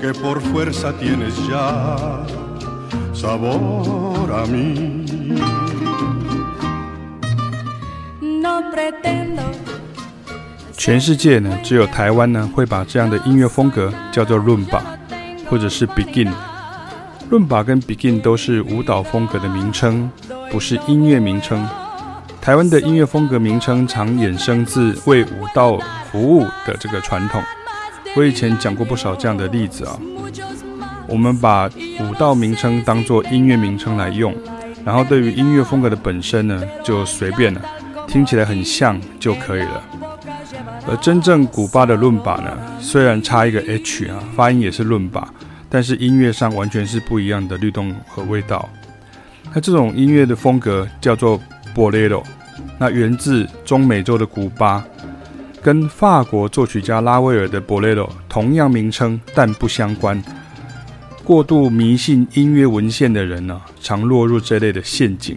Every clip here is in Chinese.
que por fuerza tienes ya sabor a mí. 全世界呢，只有台湾呢会把这样的音乐风格叫做伦巴，或者是 Begin。伦巴跟 Begin 都是舞蹈风格的名称，不是音乐名称。台湾的音乐风格名称常衍生自为舞蹈服务的这个传统。我以前讲过不少这样的例子啊。我们把舞蹈名称当做音乐名称来用，然后对于音乐风格的本身呢，就随便了，听起来很像就可以了。而真正古巴的伦巴呢，虽然差一个 H 啊，发音也是伦巴，但是音乐上完全是不一样的律动和味道。那这种音乐的风格叫做 Bolero，那源自中美洲的古巴，跟法国作曲家拉威尔的 Bolero 同样名称，但不相关。过度迷信音乐文献的人呢、常落入这类的陷阱。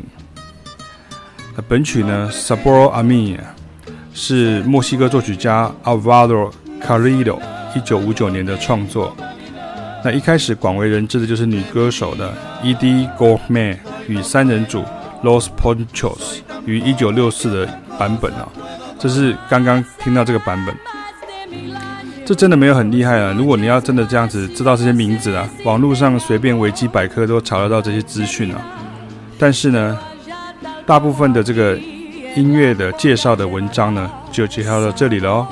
那本曲呢，Sabor a mí 是墨西哥作曲家 Alvaro Carrillo 一九五九年的创作。那一开始广为人知的就是女歌手的 Edith Gourmet 与三人组 Los Ponchos 于一九六四的版本啊，这是刚刚听到这个版本。这真的没有很厉害啊！如果你要真的这样子知道这些名字啊，网络上随便维基百科都查得到这些资讯啊。但是呢，大部分的这个。音乐的介绍的文章呢，就介绍到这里了哦。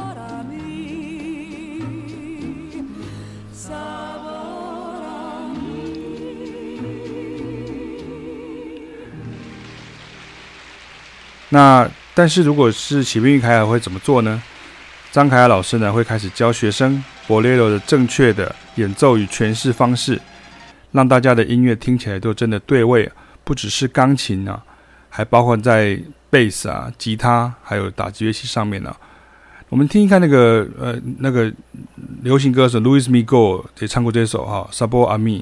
那但是如果是启明与凯尔会怎么做呢？张凯尔老师呢会开始教学生 Bolero 的正确的演奏与诠释方式，让大家的音乐听起来都真的对位，不只是钢琴啊，还包括在。贝斯啊，吉他还有打击乐器上面呢、我们听一看那个呃那个流行歌手 Louis m i g o 也唱过这首哈、哦、Sabor a mí。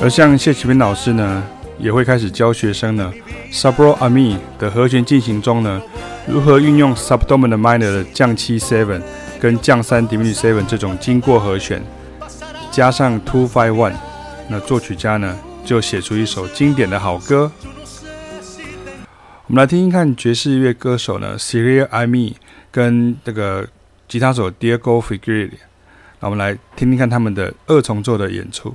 而像谢启明老师呢，也会开始教学生呢，Subro Ami 的和弦进行中呢，如何运用 Subdominant minor 的降七 seven 跟降三 diminished seven 这种经过和弦，加上 two five one，那作曲家呢就写出一首经典的好歌。我们来听听看爵士乐歌手呢，Syria I Me 跟这个吉他手 Diego Figueira，那我们来听听看他们的二重奏的演出。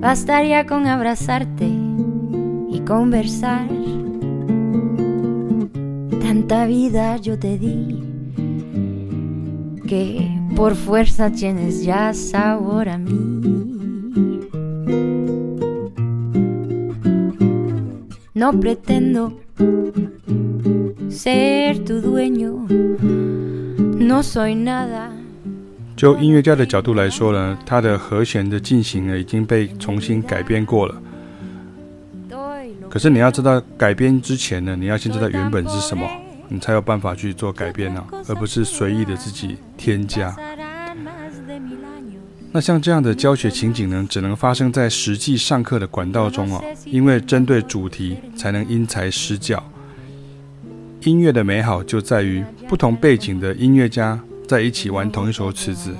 bastaría con abrazarte y conversar. Tanta vida yo te di que por fuerza tienes ya sabor a mí. No pretendo ser tu dueño No soy nada。就音乐家的角度来说呢，他的和弦的进行呢已经被重新改编过了。可是你要知道，改编之前呢，你要先知道原本是什么，你才有办法去做改编呢、而不是随意的自己添加。那像这样的教学情景呢，只能发生在实际上课的管道中哦，因为针对主题才能因材施教。音乐的美好就在于不同背景的音乐家在一起玩同一首曲子，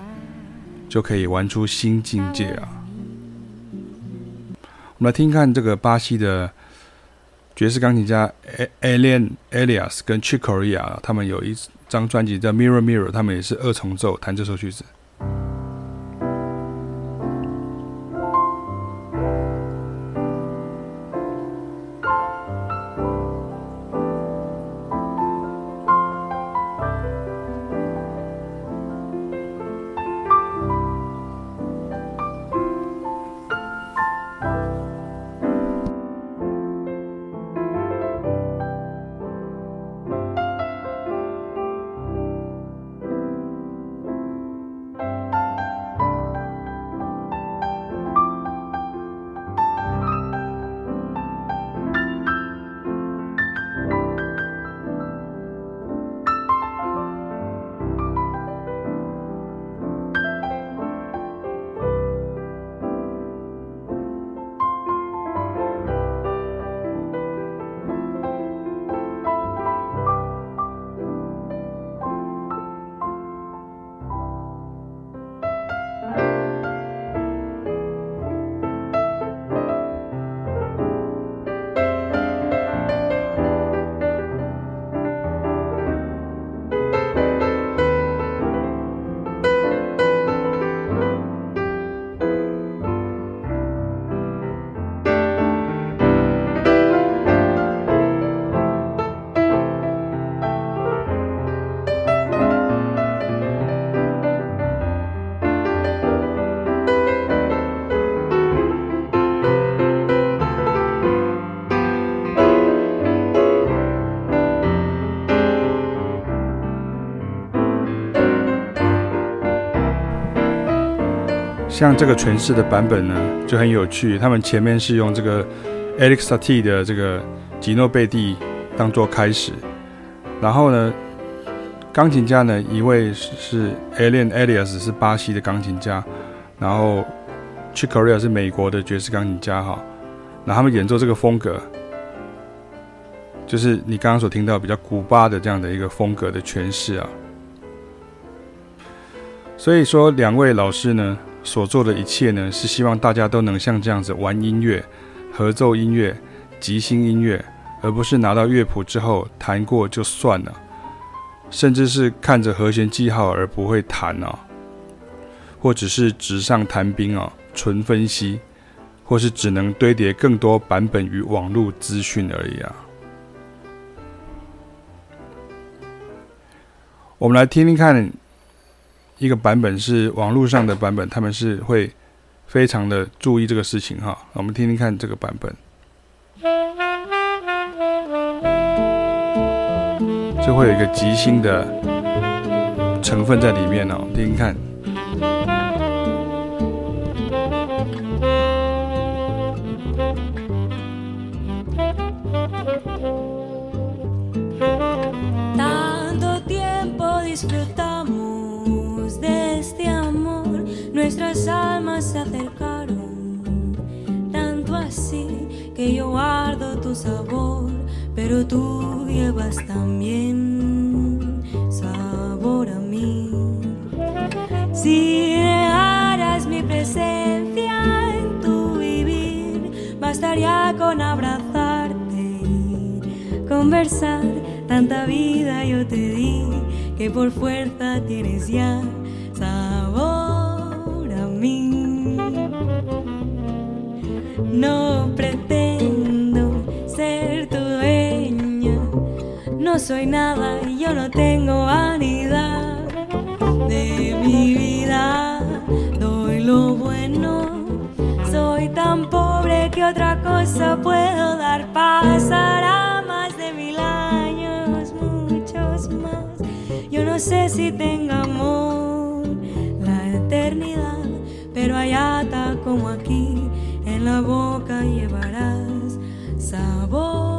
就可以玩出新境界啊！我们来听看这个巴西的爵士钢琴家 Alien Elias 跟 Chicoria，他们有一张专辑叫《Mirror Mirror》，他们也是二重奏弹这首曲子。像这个诠释的版本呢，就很有趣。他们前面是用这个 Alexa T 的这个吉诺贝蒂当做开始，然后呢，钢琴家呢一位是 Elian Elias 是巴西的钢琴家，然后 c h i c o r e a 是美国的爵士钢琴家哈，那他们演奏这个风格，就是你刚刚所听到比较古巴的这样的一个风格的诠释啊。所以说两位老师呢。所做的一切呢，是希望大家都能像这样子玩音乐、合奏音乐、即兴音乐，而不是拿到乐谱之后弹过就算了，甚至是看着和弦记号而不会弹哦，或者是纸上谈兵啊，纯分析，或是只能堆叠更多版本与网络资讯而已啊。我们来听听看。一个版本是网络上的版本，他们是会非常的注意这个事情哈。我们听听看这个版本，就会有一个即兴的成分在里面哦，听听看。Si dejaras mi presencia en tu vivir, bastaría con abrazarte, conversar, tanta vida yo te di que por fuerza tienes ya sabor a mí. No pretendo ser tu dueña, no soy nada y yo no tengo vanidad de mi vida. Doy lo bueno, soy tan pobre que otra cosa puedo dar. Pasará más de mil años, muchos más. Yo no sé si tengo amor la eternidad, pero allá está como aquí, en la boca llevarás sabor